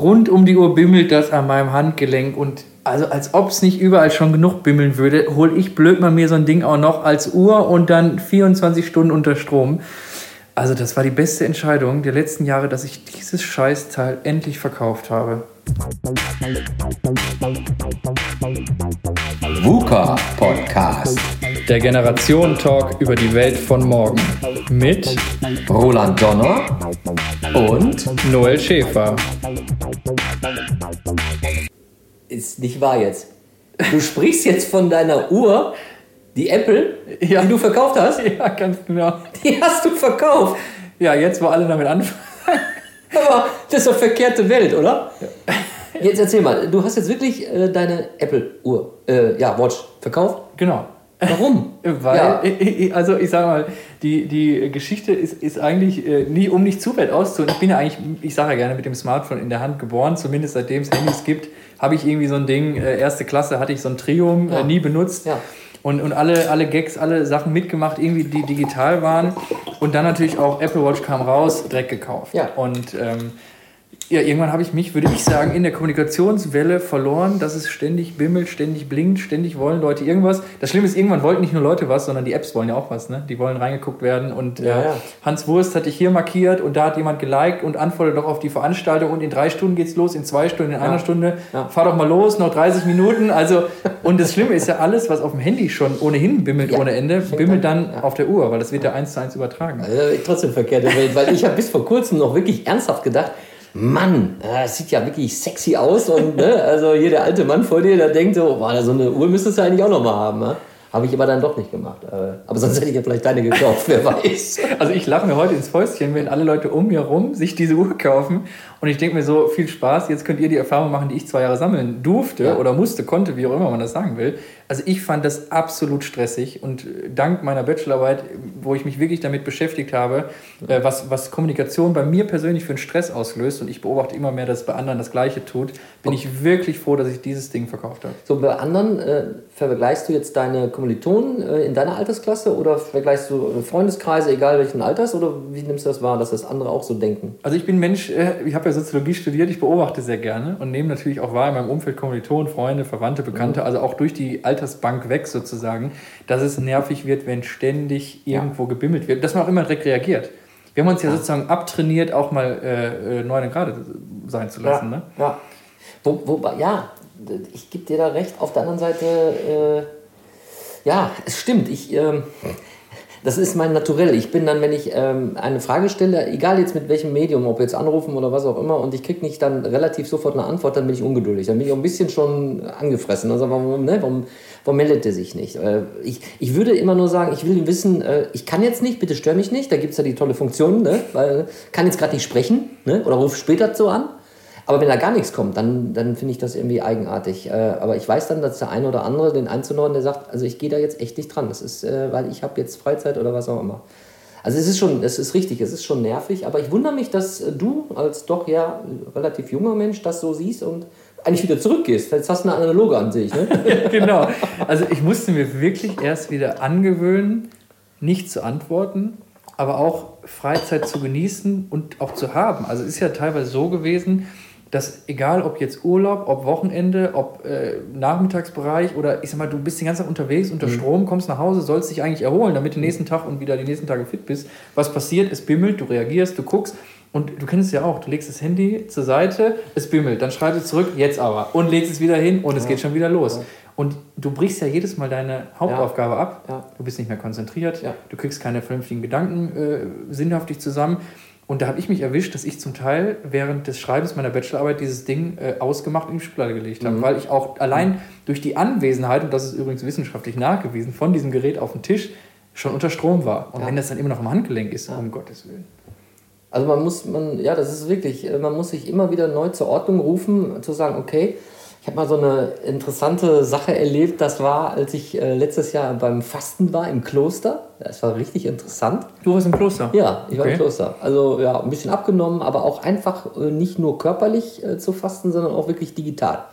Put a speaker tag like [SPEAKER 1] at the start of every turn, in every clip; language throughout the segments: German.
[SPEAKER 1] rund um die Uhr bimmelt das an meinem Handgelenk und also als ob es nicht überall schon genug bimmeln würde, hole ich blöd mal mir so ein Ding auch noch als Uhr und dann 24 Stunden unter Strom. Also das war die beste Entscheidung der letzten Jahre, dass ich dieses Scheißteil endlich verkauft habe.
[SPEAKER 2] VUCA Podcast.
[SPEAKER 1] Der Generationen-Talk über die Welt von morgen. Mit
[SPEAKER 2] Roland Donner und
[SPEAKER 1] Noel Schäfer.
[SPEAKER 2] Ist nicht wahr jetzt. Du sprichst jetzt von deiner Uhr, die Apple,
[SPEAKER 1] Ja.
[SPEAKER 2] die du verkauft hast.
[SPEAKER 1] Ja, ganz genau.
[SPEAKER 2] Die hast du verkauft.
[SPEAKER 1] Ja, jetzt, wo alle damit anfangen.
[SPEAKER 2] Aber das ist doch verkehrte Welt, oder? Jetzt erzähl mal, du hast jetzt wirklich äh, deine Apple-Uhr, äh, ja, Watch verkauft.
[SPEAKER 1] Genau.
[SPEAKER 2] Warum?
[SPEAKER 1] Weil,
[SPEAKER 2] Ja.
[SPEAKER 1] also ich sage mal, die, die Geschichte ist, ist eigentlich äh, nie, um nicht zu weit auszuholen. Ich bin ja eigentlich, ich sage ja gerne, mit dem Smartphone in der Hand geboren, zumindest seitdem es Handys gibt, habe ich irgendwie so ein Ding, äh, erste Klasse hatte ich so ein Trium,
[SPEAKER 2] Ja.
[SPEAKER 1] äh, nie benutzt.
[SPEAKER 2] Ja.
[SPEAKER 1] Und, und alle, alle Gags, alle Sachen mitgemacht, irgendwie die digital waren. Und dann natürlich auch Apple Watch kam raus, direkt gekauft.
[SPEAKER 2] Ja.
[SPEAKER 1] Und ähm, ja, irgendwann habe ich mich, würde ich sagen, in der Kommunikationswelle verloren, dass es ständig bimmelt, ständig blinkt, ständig wollen Leute irgendwas. Das Schlimme ist, irgendwann wollten nicht nur Leute was, sondern die Apps wollen ja auch was. Ne? Die wollen reingeguckt werden. Und
[SPEAKER 2] Ja,
[SPEAKER 1] äh,
[SPEAKER 2] ja.
[SPEAKER 1] Hans Wurst hatte ich hier markiert und da hat jemand geliked und antwortet doch auf die Veranstaltung und in drei Stunden geht's los, in zwei Stunden, in einer Stunde.
[SPEAKER 2] Ja.
[SPEAKER 1] Fahr doch mal los, noch 30 Minuten. Also, und das Schlimme ist ja alles, was auf dem Handy schon ohnehin bimmelt
[SPEAKER 2] Ja.
[SPEAKER 1] ohne Ende, bimmelt
[SPEAKER 2] an.
[SPEAKER 1] dann
[SPEAKER 2] Ja.
[SPEAKER 1] auf der Uhr, weil das wird ja eins zu eins übertragen.
[SPEAKER 2] Also trotzdem verkehrte Welt, weil ich habe bis vor kurzem noch wirklich ernsthaft gedacht, Mann, das sieht ja wirklich sexy aus und ne, also hier der alte Mann vor dir, der denkt so, boah, so eine Uhr müsstest du eigentlich auch noch mal haben. Ne? Habe ich aber dann doch nicht gemacht. Äh, Aber sonst hätte ich ja vielleicht deine gekauft, wer weiß.
[SPEAKER 1] Also ich lache mir heute ins Fäustchen, wenn alle Leute um mir rum sich diese Uhr kaufen und ich denke mir so, viel Spaß, jetzt könnt ihr die Erfahrung machen, die ich zwei Jahre sammeln durfte
[SPEAKER 2] Ja.
[SPEAKER 1] oder musste, konnte, wie auch immer man das sagen will. Also ich fand das absolut stressig und äh, dank meiner Bachelorarbeit, wo ich mich wirklich damit beschäftigt habe, äh, was, was Kommunikation bei mir persönlich für einen Stress auslöst und ich beobachte immer mehr, dass es bei anderen das Gleiche tut, bin ich wirklich froh, dass ich dieses Ding verkauft habe.
[SPEAKER 2] So, bei anderen äh, vergleichst du jetzt deine Kommilitonen äh, in deiner Altersklasse oder vergleichst du äh, Freundeskreise, egal welchen Alters, oder wie nimmst du das wahr, dass das andere auch so denken?
[SPEAKER 1] Also ich bin Mensch, äh, ich habe ja Soziologie studiert, ich beobachte sehr gerne und nehme natürlich auch wahr in meinem Umfeld Kommilitonen, Freunde, Verwandte, Bekannte, also auch durch die Altersbank weg sozusagen, dass es nervig wird, wenn ständig irgendwo gebimmelt wird, dass man auch immer direkt reagiert. Wir haben uns ja sozusagen abtrainiert, auch mal äh, äh, neun Grad sein zu lassen. Ne?
[SPEAKER 2] Ja. Wo, wobei, ja, ich gebe dir da recht. Auf der anderen Seite, äh, ja, es stimmt. Ich, ähm, das ist mein Naturell. Ich bin dann, wenn ich ähm, eine Frage stelle, egal jetzt mit welchem Medium, ob jetzt anrufen oder was auch immer, und ich kriege nicht dann relativ sofort eine Antwort, dann bin ich ungeduldig. Dann bin ich auch ein bisschen schon angefressen. Also warum, ne, warum, warum meldet er sich nicht? Äh, ich, ich würde immer nur sagen, ich will wissen, äh, ich kann jetzt nicht, bitte stör mich nicht. Da gibt es ja die tolle Funktion, ne? weil kann jetzt gerade nicht sprechen ne? oder ruf später so an. Aber wenn da gar nichts kommt, dann, dann finde ich das irgendwie eigenartig. Äh, aber ich weiß dann, dass der eine oder andere den einzunorden, der sagt, also ich gehe da jetzt echt nicht dran. Das ist, äh, weil ich habe jetzt Freizeit oder was auch immer. Also es ist schon, es ist richtig, es ist schon nervig. Aber ich wundere mich, dass äh, du als doch ja relativ junger Mensch das so siehst und eigentlich wieder zurückgehst. Jetzt hast du eine analoge Ansicht. Ne?
[SPEAKER 1] genau. Also ich musste mir wirklich erst wieder angewöhnen, nicht zu antworten, aber auch Freizeit zu genießen und auch zu haben. Also es ist ja teilweise so gewesen, dass egal ob jetzt Urlaub, ob Wochenende, ob äh, Nachmittagsbereich oder ich sag mal, du bist den ganzen Tag unterwegs, unter Strom, kommst nach Hause, sollst dich eigentlich erholen, damit du den nächsten Tag und wieder die nächsten Tage fit bist. Was passiert? Es bimmelt, du reagierst, du guckst und du kennst es ja auch, du legst das Handy zur Seite, es bimmelt, dann schreibst du zurück, jetzt aber und legst es wieder hin und es geht schon wieder los. Und du brichst ja jedes Mal deine Hauptaufgabe ab.
[SPEAKER 2] Ja.
[SPEAKER 1] Du bist nicht mehr konzentriert,
[SPEAKER 2] Ja.
[SPEAKER 1] du kriegst keine vernünftigen Gedanken äh, sinnhaftig zusammen. Und da habe ich mich erwischt, dass ich zum Teil während des Schreibens meiner Bachelorarbeit dieses Ding äh, ausgemacht in die Schublade gelegt habe, weil ich auch allein durch die Anwesenheit, und das ist übrigens wissenschaftlich nachgewiesen, von diesem Gerät auf dem Tisch schon unter Strom war. Und
[SPEAKER 2] Ja.
[SPEAKER 1] wenn das dann immer noch am Handgelenk ist, um Gottes Willen.
[SPEAKER 2] Also man muss, man, ja, das ist wirklich, man muss sich immer wieder neu zur Ordnung rufen, zu sagen, okay, ich habe mal so eine interessante Sache erlebt, das war, als ich äh, letztes Jahr beim Fasten war im Kloster. Das war richtig interessant.
[SPEAKER 1] Du warst im Kloster?
[SPEAKER 2] Ja, ich war
[SPEAKER 1] Okay.
[SPEAKER 2] im Kloster. Also ja, ein bisschen abgenommen, aber auch einfach äh, nicht nur körperlich äh, zu fasten, sondern auch wirklich digital.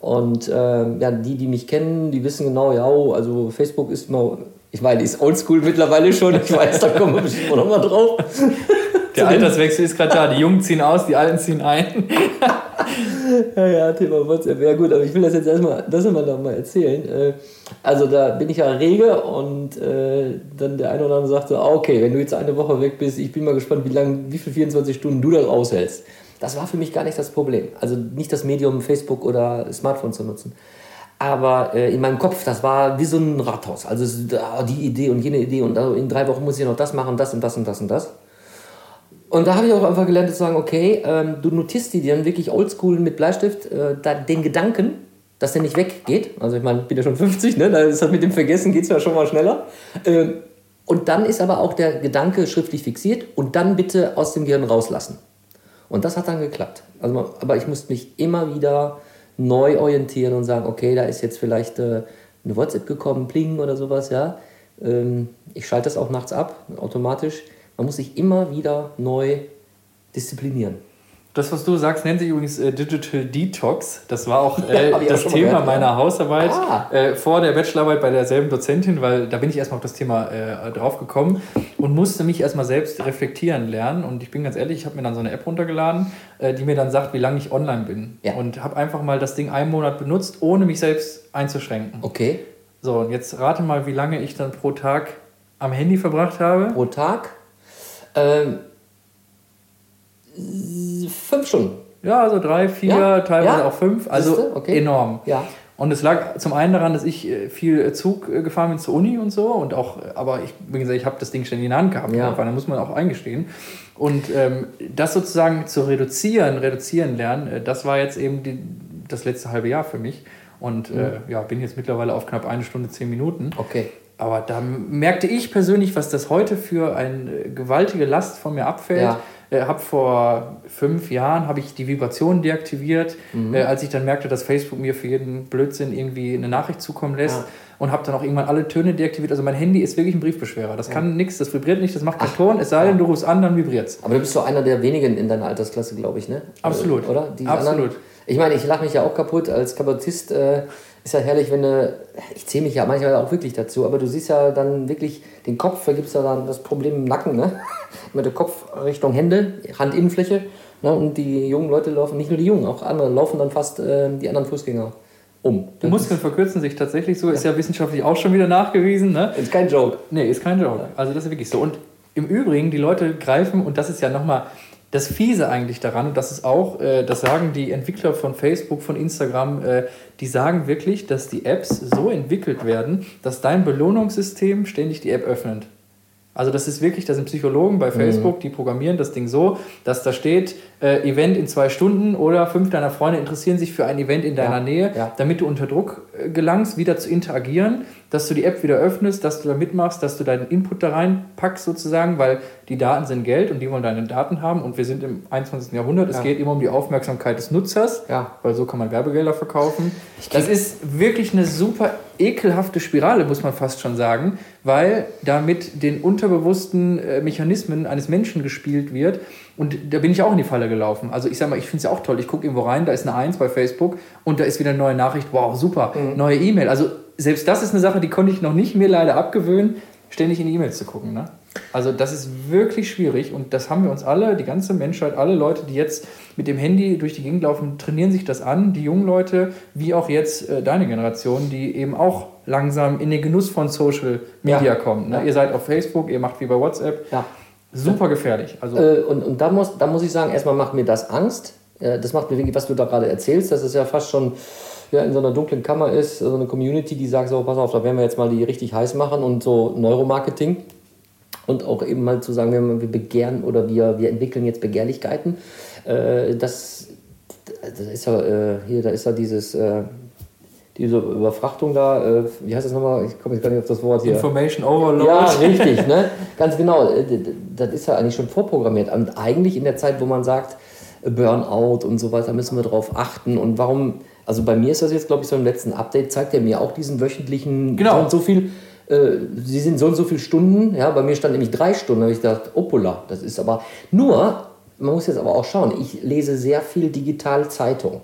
[SPEAKER 2] Und ähm, ja, die, die mich kennen, die wissen genau, ja, oh, also Facebook ist immer, ich meine, die ist oldschool mittlerweile schon, ich weiß, da kommen wir bestimmt noch mal drauf.
[SPEAKER 1] Der Alterswechsel ist gerade da. Die Jungen ziehen aus, die Alten ziehen ein.
[SPEAKER 2] Ja, ja, Thema WhatsApp. Ja gut, aber ich will das jetzt erstmal, das immer noch mal erzählen. Äh, also da bin ich ja rege und äh, dann der eine oder andere sagte, ah, okay, wenn du jetzt eine Woche weg bist, ich bin mal gespannt, wie lange, wie viele 24 Stunden du das aushältst. Das war für mich gar nicht das Problem. Also nicht das Medium Facebook oder Smartphone zu nutzen. Aber äh, in meinem Kopf, das war wie so ein Rathaus. Also die Idee und jene Idee und in drei Wochen muss ich noch das machen, das und das und das und das. Und da habe ich auch einfach gelernt zu sagen, okay, ähm, du notierst dir dann wirklich oldschool mit Bleistift äh, da, den Gedanken, dass der nicht weggeht. Also ich meine, ich bin ja schon 50, ne? da ist halt mit dem Vergessen geht es ja schon mal schneller. Ähm, und dann ist aber auch der Gedanke schriftlich fixiert und dann bitte aus dem Gehirn rauslassen. Und das hat dann geklappt. Also, aber ich musste mich immer wieder neu orientieren und sagen, okay, da ist jetzt vielleicht äh, eine WhatsApp gekommen, Pling oder sowas, ja. Ähm, ich schalte das auch nachts ab, automatisch. Man muss sich immer wieder neu disziplinieren.
[SPEAKER 1] Das, was du sagst, nennt sich übrigens äh, Digital Detox. Das war auch äh, das auch Thema gehört, meiner ja. Hausarbeit ah. äh, vor der Bachelorarbeit bei derselben Dozentin, weil da bin ich erstmal auf das Thema äh, drauf gekommen und musste mich erstmal selbst reflektieren lernen. Und ich bin ganz ehrlich, ich habe mir dann so eine App runtergeladen, äh, die mir dann sagt, wie lange ich online bin. Ja. Und habe einfach mal das Ding einen Monat benutzt, ohne mich selbst einzuschränken. Okay. So, und jetzt rate mal, wie lange ich dann pro Tag am Handy verbracht habe.
[SPEAKER 2] Pro Tag? Ähm, fünf Stunden.
[SPEAKER 1] Ja, also drei, vier, ja? teilweise ja? auch fünf. Also okay. enorm. Ja. Und es lag zum einen daran, dass ich äh, viel Zug äh, gefahren bin zur Uni und so. Und auch, aber ich, wie gesagt, ich habe das Ding ständig in der Hand gehabt. Ja. Da muss man auch eingestehen. Und ähm, das sozusagen zu reduzieren, reduzieren lernen, äh, das war jetzt eben die, das letzte halbe Jahr für mich. Und mhm. äh, ja, bin jetzt mittlerweile auf knapp eine Stunde, zehn Minuten. Okay. Aber da merkte ich persönlich, was das heute für eine gewaltige Last von mir abfällt. Ja. Äh, habe vor fünf Jahren habe ich die Vibration deaktiviert, mhm. äh, als ich dann merkte, dass Facebook mir für jeden Blödsinn irgendwie eine Nachricht zukommen lässt. Ja. Und habe dann auch irgendwann alle Töne deaktiviert. Also mein Handy ist wirklich ein Briefbeschwerer. Das ja. kann nichts, das vibriert nicht, das macht keinen Ton. Es sei denn, du rufst an, dann vibriert es.
[SPEAKER 2] Aber du bist so einer der wenigen in deiner Altersklasse, glaube ich, ne?
[SPEAKER 1] Absolut.
[SPEAKER 2] Oder?
[SPEAKER 1] Die Absolut.
[SPEAKER 2] Anderen, ich meine, ich lache mich ja auch kaputt als Kabarettist. Äh, ist ja herrlich, wenn du, ich zähle mich ja manchmal auch wirklich dazu, aber du siehst ja dann wirklich den Kopf, da gibt es ja dann das Problem im Nacken, ne? mit der Kopf Richtung Hände, Handinnenfläche. Ne? Und die jungen Leute laufen, nicht nur die Jungen, auch andere, laufen dann fast äh, die anderen Fußgänger um.
[SPEAKER 1] Die Muskeln verkürzen sich tatsächlich so, ist ja wissenschaftlich auch schon wieder nachgewiesen. Ne?
[SPEAKER 2] Ist kein Joke.
[SPEAKER 1] Nee, ist kein Joke. Also das ist wirklich so. Und im Übrigen, die Leute greifen, und das ist ja nochmal das Fiese eigentlich daran, und das ist auch, äh, das sagen die Entwickler von Facebook, von Instagram, äh, die sagen wirklich, dass die Apps so entwickelt werden, dass dein Belohnungssystem ständig die App öffnet. Also das ist wirklich, da sind Psychologen bei mhm. Facebook, die programmieren das Ding so, dass da steht, äh, Event in zwei Stunden oder fünf deiner Freunde interessieren sich für ein Event in deiner ja. Nähe, ja. damit du unter Druck äh, gelangst, wieder zu interagieren, dass du die App wieder öffnest, dass du da mitmachst, dass du deinen Input da reinpackst sozusagen, weil die Daten sind Geld und die wollen deine Daten haben und wir sind im 21. Jahrhundert. Ja. Es geht immer um die Aufmerksamkeit des Nutzers, weil so kann man Werbegelder verkaufen. Das ist wirklich eine super ekelhafte Spirale, muss man fast schon sagen, weil damit den unterbewussten äh, Mechanismen eines Menschen gespielt wird. Und da bin ich auch in die Falle gelaufen. Also ich sag mal, ich finde es ja auch toll. Ich gucke irgendwo rein, da ist eine Eins bei Facebook und da ist wieder eine neue Nachricht. Wow, super, mhm. neue E-Mail. Also selbst das ist eine Sache, die konnte ich noch nicht mir leider abgewöhnen, ständig in die E-Mails zu gucken. Ne? Also das ist wirklich schwierig und das haben wir uns alle, die ganze Menschheit, alle Leute, die jetzt mit dem Handy durch die Gegend laufen, trainieren sich das an. Die jungen Leute, wie auch jetzt äh, deine Generation, die eben auch langsam in den Genuss von Social Media ja. kommt. Ne? Ja. Ihr seid auf Facebook, ihr macht wie bei WhatsApp. Ja. Super gefährlich.
[SPEAKER 2] Also äh, und und da, muss, da muss ich sagen, erstmal macht mir das Angst. Äh, das macht mir wirklich, was du da gerade erzählst, das ist ja fast schon ja, in so einer dunklen Kammer ist, so eine Community, die sagt so, pass auf, da werden wir jetzt mal die richtig heiß machen und so Neuromarketing und auch eben mal zu sagen, wir, begehren oder wir, wir entwickeln jetzt Begehrlichkeiten. Äh, das, das ist ja äh, hier, da ist ja dieses äh, diese Überfrachtung da, äh, wie heißt das nochmal? Ich komme jetzt gar nicht auf das Wort hier.
[SPEAKER 1] Information Overload.
[SPEAKER 2] Ja, richtig, ne? Ganz genau. Äh, das ist ja eigentlich schon vorprogrammiert. Und eigentlich in der Zeit, wo man sagt, Burnout und so weiter, müssen wir darauf achten. Und warum, also bei mir ist das jetzt, glaube ich, so im letzten Update, zeigt er mir auch diesen wöchentlichen,
[SPEAKER 1] genau. so
[SPEAKER 2] und so viel äh, sie sind so und so viele Stunden, ja, bei mir stand nämlich drei Stunden, da habe ich gedacht, opula, das ist aber, nur, man muss jetzt aber auch schauen, ich lese sehr viel digital Zeitung.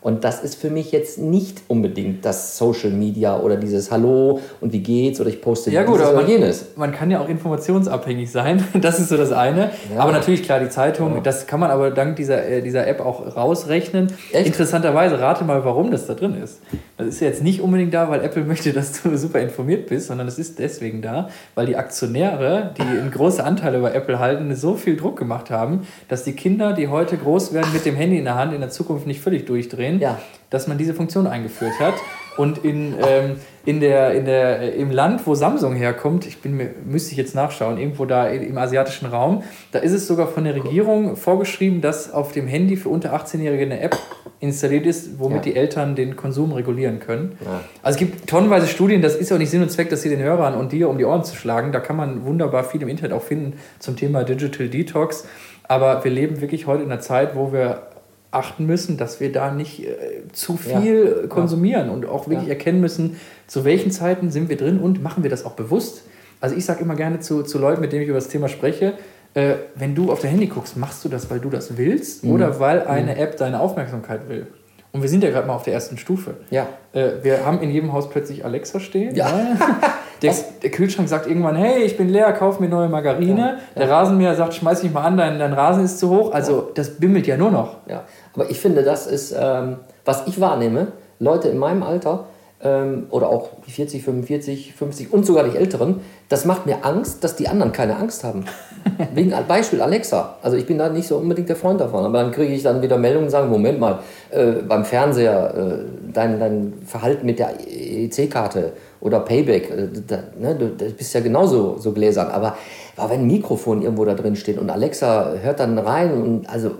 [SPEAKER 2] Und das ist für mich jetzt nicht unbedingt das Social Media oder dieses Hallo und wie geht's oder ich poste
[SPEAKER 1] ja, gut, aber man, jenes. Man kann ja auch informationsabhängig sein. Das ist so das eine. Ja. Aber natürlich, klar, die Zeitung, ja. das kann man aber dank dieser, äh, dieser App auch rausrechnen. Echt? Interessanterweise, rate mal, warum das da drin ist. Das ist ja jetzt nicht unbedingt da, weil Apple möchte, dass du super informiert bist, sondern es ist deswegen da, weil die Aktionäre, die einen großen Anteil über Apple halten, so viel Druck gemacht haben, dass die Kinder, die heute groß werden mit dem Handy in der Hand, in der Zukunft nicht völlig durchdrehen, ja. dass man diese Funktion eingeführt hat. Und in, ähm, in der, in der, im Land, wo Samsung herkommt, ich bin mir, müsste ich jetzt nachschauen, irgendwo da im asiatischen Raum, da ist es sogar von der Regierung vorgeschrieben, dass auf dem Handy für unter 18-Jährige eine App installiert ist, womit ja. die Eltern den Konsum regulieren können. Ja. Also es gibt tonnenweise Studien, das ist auch nicht Sinn und Zweck, das hier den Hörern und dir um die Ohren zu schlagen. Da kann man wunderbar viel im Internet auch finden zum Thema Digital Detox. Aber wir leben wirklich heute in einer Zeit, wo wir achten müssen, dass wir da nicht äh, zu viel ja. konsumieren ja. und auch wirklich ja. erkennen müssen, zu welchen Zeiten sind wir drin und machen wir das auch bewusst. Also ich sage immer gerne zu, zu Leuten, mit denen ich über das Thema spreche, äh, wenn du auf dein Handy guckst, machst du das, weil du das willst mhm. oder weil eine mhm. App deine Aufmerksamkeit will? Und wir sind ja gerade mal auf der ersten Stufe. Ja. Äh, wir haben in jedem Haus plötzlich Alexa stehen. Ja. Der, der, Kühlschrank sagt irgendwann, hey, ich bin leer, kauf mir neue Margarine. Ja. Der Rasenmäher sagt, schmeiß mich mal an, dein, dein Rasen ist zu hoch. Also das bimmelt ja nur noch.
[SPEAKER 2] Ja. Aber ich finde, das ist, ähm, was ich wahrnehme, Leute in meinem Alter ähm, oder auch die 40, 45, 50 und sogar die Älteren, das macht mir Angst, dass die anderen keine Angst haben. Wegen Beispiel Alexa. Also ich bin da nicht so unbedingt der Freund davon, aber dann kriege ich dann wieder Meldungen und sagen, Moment mal, äh, beim Fernseher, äh, dein, dein Verhalten mit der EC-Karte oder Payback, äh, da, ne, du, du, bist ja genauso so gläsern. Aber, aber wenn ein Mikrofon irgendwo da drin steht und Alexa hört dann rein und also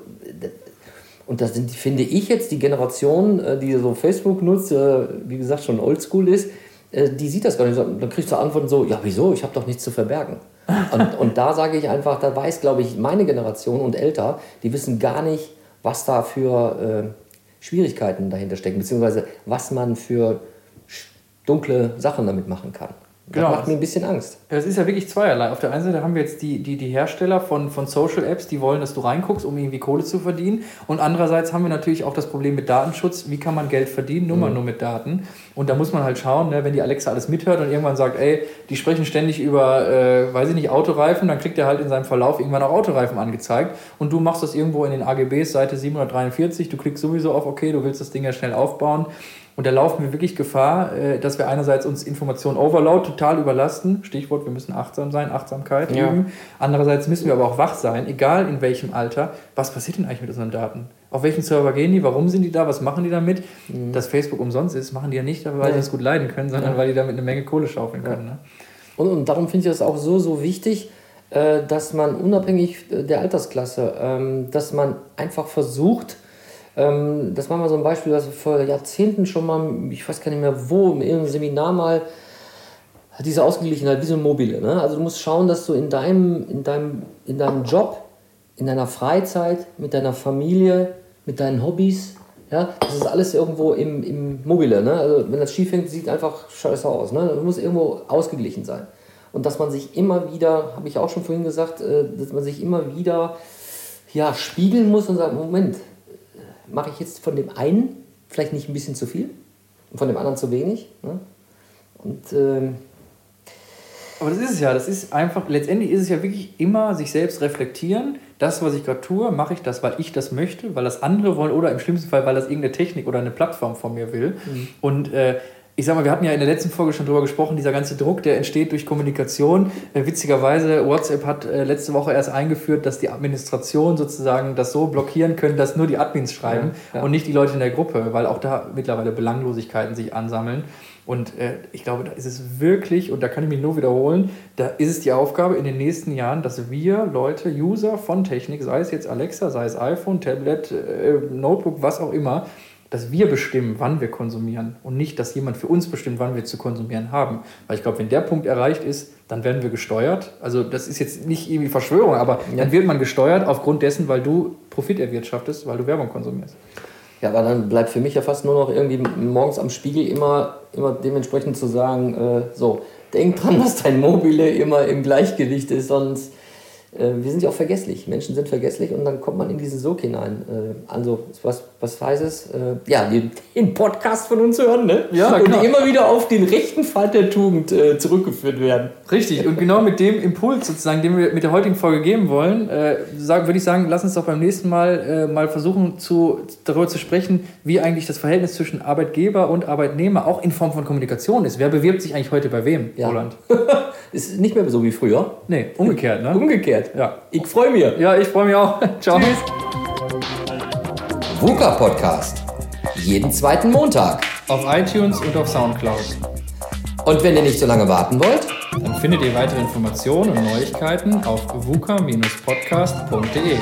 [SPEAKER 2] und das sind, finde ich jetzt, die Generation, äh, die so Facebook nutzt, äh, wie gesagt, schon oldschool ist, äh, die sieht das gar nicht. Dann kriegst du Antworten so, ja, wieso? Ich habe doch nichts zu verbergen. Und, und da sage ich einfach, da weiß, glaube ich, meine Generation und älter, die wissen gar nicht, was da für äh, Schwierigkeiten dahinter stecken, beziehungsweise was man für dunkle Sachen damit machen kann. Genau. Das macht mir ein bisschen Angst.
[SPEAKER 1] Es ist ja wirklich zweierlei. Auf der einen Seite haben wir jetzt die, die, die Hersteller von, von Social Apps, die wollen, dass du reinguckst, um irgendwie Kohle zu verdienen. Und andererseits haben wir natürlich auch das Problem mit Datenschutz. Wie kann man Geld verdienen? Nur mal mhm. nur mit Daten. Und da muss man halt schauen, ne, wenn die Alexa alles mithört und irgendwann sagt, ey, die sprechen ständig über, äh, weiß ich nicht, Autoreifen, dann kriegt er halt in seinem Verlauf irgendwann auch Autoreifen angezeigt. Und du machst das irgendwo in den AGBs, Seite 743, du klickst sowieso auf, okay, du willst das Ding ja schnell aufbauen. Und da laufen wir wirklich Gefahr, äh, dass wir einerseits uns Informationen Overload total überlasten. Stichwort, wir müssen achtsam sein, Achtsamkeit ja. üben. Andererseits müssen wir aber auch wach sein, egal in welchem Alter. Was passiert denn eigentlich mit unseren Daten? Auf welchen Server gehen die? Warum sind die da? Was machen die damit? Mhm. Dass Facebook umsonst ist, machen die ja nicht, weil ja. sie es gut leiden können, sondern ja. weil die damit eine Menge Kohle schaufeln können. Ne?
[SPEAKER 2] Und, und, darum finde ich es auch so, so wichtig, äh, dass man unabhängig der Altersklasse, ähm, dass man einfach versucht, ähm, das war mal so ein Beispiel, das vor Jahrzehnten schon mal, ich weiß gar nicht mehr wo, in irgendeinem Seminar mal, diese Ausgeglichenheit, wie so ein Mobile. Ne? Also du musst schauen, dass du in deinem, in, deinem, in deinem Job, in deiner Freizeit, mit deiner Familie, mit deinen Hobbys, ja, das ist alles irgendwo im, im Mobile. Ne? Also wenn das schief hängt, sieht einfach scheiße aus. Ne? Das muss irgendwo ausgeglichen sein. Und dass man sich immer wieder, habe ich auch schon vorhin gesagt, äh, dass man sich immer wieder ja, spiegeln muss und sagt, Moment, mache ich jetzt von dem einen vielleicht nicht ein bisschen zu viel und von dem anderen zu wenig. Ne? Und ähm,
[SPEAKER 1] aber das ist es ja, das ist einfach, letztendlich ist es ja wirklich immer sich selbst reflektieren. Das, was ich gerade tue, mache ich das, weil ich das möchte, weil das andere wollen oder im schlimmsten Fall, weil das irgendeine Technik oder eine Plattform von mir will. Mhm. Und äh, ich sag mal, wir hatten ja in der letzten Folge schon drüber gesprochen, dieser ganze Druck, der entsteht durch Kommunikation. Äh, witzigerweise, WhatsApp hat äh, letzte Woche erst eingeführt, dass die Administration sozusagen das so blockieren können, dass nur die Admins schreiben ja, ja. und nicht die Leute in der Gruppe, weil auch da mittlerweile Belanglosigkeiten sich ansammeln. Und äh, ich glaube, da ist es wirklich, und da kann ich mich nur wiederholen, da ist es die Aufgabe in den nächsten Jahren, dass wir Leute, User von Technik, sei es jetzt Alexa, sei es iPhone, Tablet, äh, Notebook, was auch immer, dass wir bestimmen, wann wir konsumieren und nicht, dass jemand für uns bestimmt, wann wir zu konsumieren haben. Weil ich glaube, wenn der Punkt erreicht ist, dann werden wir gesteuert. Also das ist jetzt nicht irgendwie Verschwörung, aber dann wird man gesteuert aufgrund dessen, weil du Profit erwirtschaftest, weil du Werbung konsumierst.
[SPEAKER 2] Ja, aber dann bleibt für mich ja fast nur noch irgendwie morgens am Spiegel immer, immer dementsprechend zu sagen, äh, so, denk dran, dass dein Mobile immer im Gleichgewicht ist, sonst wir sind ja auch vergesslich. Menschen sind vergesslich und dann kommt man in diesen Sog hinein. Äh, also was was heißt es? Äh, ja, den, den, Podcast von uns hören, ne?
[SPEAKER 1] Ja,
[SPEAKER 2] Und genau. immer wieder auf den rechten Pfad der Tugend äh, zurückgeführt werden.
[SPEAKER 1] Richtig, und genau mit dem Impuls sozusagen, den wir mit der heutigen Folge geben wollen, äh, würde ich sagen, lass uns doch beim nächsten Mal äh, mal versuchen, zu, darüber zu sprechen, wie eigentlich das Verhältnis zwischen Arbeitgeber und Arbeitnehmer auch in Form von Kommunikation ist. Wer bewirbt sich eigentlich heute bei wem,
[SPEAKER 2] ja. Roland? ist nicht mehr so wie früher.
[SPEAKER 1] Nee, umgekehrt, ne?
[SPEAKER 2] Umgekehrt. Ja. Ich freue mich.
[SPEAKER 1] Ja, ich freue mich auch. Ciao. Tschüss.
[SPEAKER 2] VUCA Podcast. Jeden zweiten Montag.
[SPEAKER 1] Auf iTunes und auf Soundcloud.
[SPEAKER 2] Und wenn ihr nicht so lange warten wollt,
[SPEAKER 1] dann findet ihr weitere Informationen und Neuigkeiten auf vuca-podcast.de.